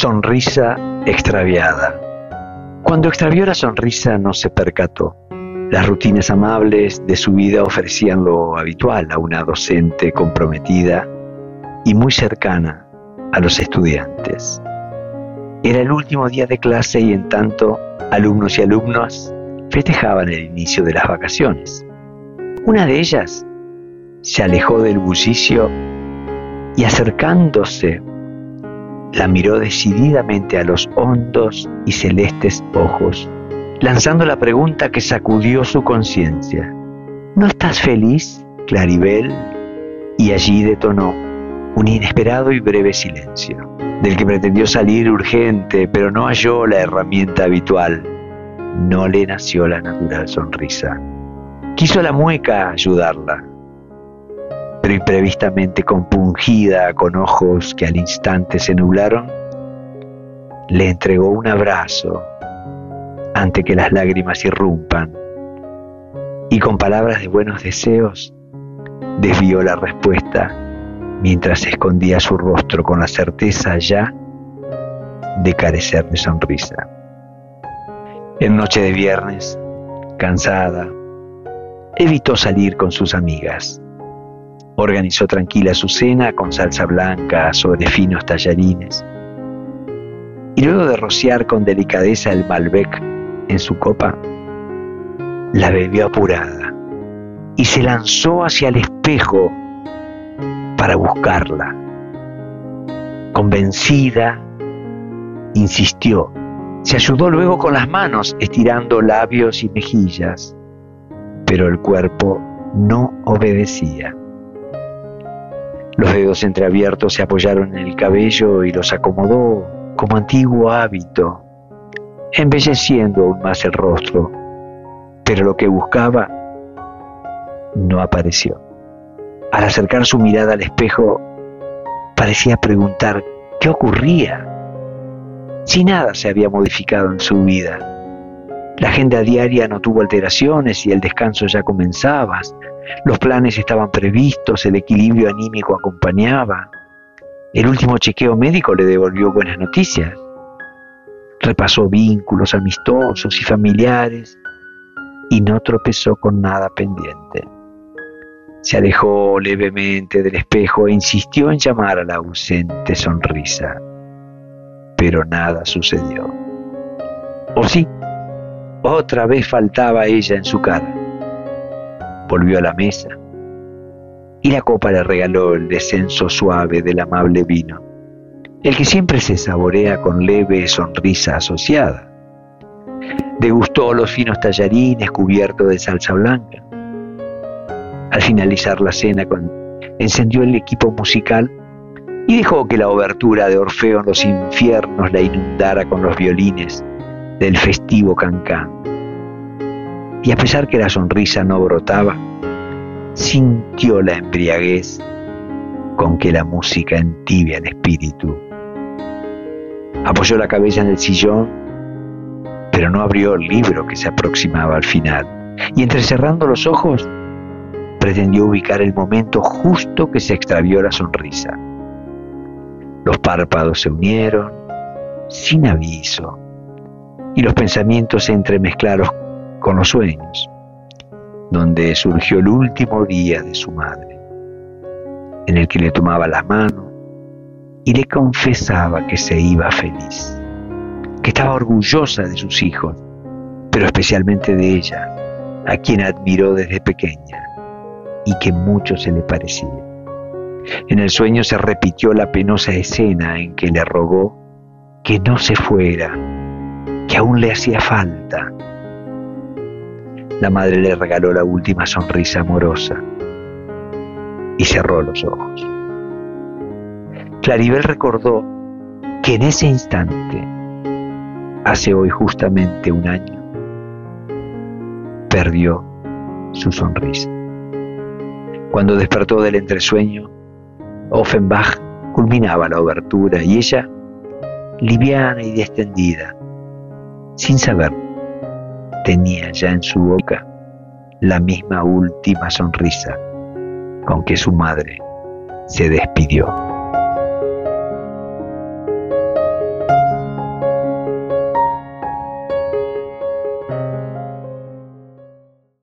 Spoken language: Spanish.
Sonrisa extraviada. Cuando extravió la sonrisa no se percató. Las rutinas amables de su vida ofrecían lo habitual a una docente comprometida y muy cercana a los estudiantes. Era el último día de clase y en tanto alumnos y alumnas festejaban el inicio de las vacaciones. Una de ellas se alejó del bullicio y acercándose la miró decididamente a los hondos y celestes ojos, lanzando la pregunta que sacudió su conciencia. ¿No estás feliz, Claribel? Y allí detonó un inesperado y breve silencio, del que pretendió salir urgente, pero no halló la herramienta habitual. No le nació la natural sonrisa. Quiso la mueca ayudarla, pero imprevistamente compungida, con ojos que al instante se nublaron, le entregó un abrazo ante que las lágrimas irrumpan y con palabras de buenos deseos desvió la respuesta mientras escondía su rostro con la certeza ya de carecer de sonrisa. En noche de viernes, cansada, evitó salir con sus amigas Organizó tranquila su cena con salsa blanca sobre finos tallarines. Y luego de rociar con delicadeza el Malbec en su copa, la bebió apurada y se lanzó hacia el espejo para buscarla. Convencida, insistió. Se ayudó luego con las manos, estirando labios y mejillas, pero el cuerpo no obedecía. Los dedos entreabiertos se apoyaron en el cabello y los acomodó como antiguo hábito, embelleciendo aún más el rostro. Pero lo que buscaba no apareció. Al acercar su mirada al espejo, parecía preguntar qué ocurría. Si nada se había modificado en su vida. La agenda diaria no tuvo alteraciones y el descanso ya comenzaba. Los planes estaban previstos, el equilibrio anímico acompañaba. El último chequeo médico le devolvió buenas noticias. Repasó vínculos amistosos y familiares y no tropezó con nada pendiente. Se alejó levemente del espejo e insistió en llamar a la ausente sonrisa. Pero nada sucedió. ¿O sí? Otra vez faltaba ella en su cara volvió a la mesa y la copa le regaló el descenso suave del amable vino, el que siempre se saborea con leve sonrisa asociada. Degustó los finos tallarines cubiertos de salsa blanca. Al finalizar la cena, encendió el equipo musical y dejó que la obertura de Orfeo en los infiernos la inundara con los violines del festivo cancán y a pesar que la sonrisa no brotaba, sintió la embriaguez con que la música entibia el espíritu. Apoyó la cabeza en el sillón, pero no abrió el libro que se aproximaba al final, y entrecerrando los ojos, pretendió ubicar el momento justo que se extravió la sonrisa. Los párpados se unieron sin aviso, y los pensamientos se entremezclaron con los sueños, donde surgió el último día de su madre, en el que le tomaba la mano y le confesaba que se iba feliz, que estaba orgullosa de sus hijos, pero especialmente de ella, a quien admiró desde pequeña y que mucho se le parecía. En el sueño se repitió la penosa escena en que le rogó que no se fuera, que aún le hacía falta, la madre le regaló la última sonrisa amorosa y cerró los ojos. Claribel recordó que en ese instante, hace hoy justamente un año, perdió su sonrisa. Cuando despertó del entresueño, Offenbach culminaba la obertura y ella, liviana y distendida, sin saber tenía ya en su boca la misma última sonrisa con que su madre se despidió.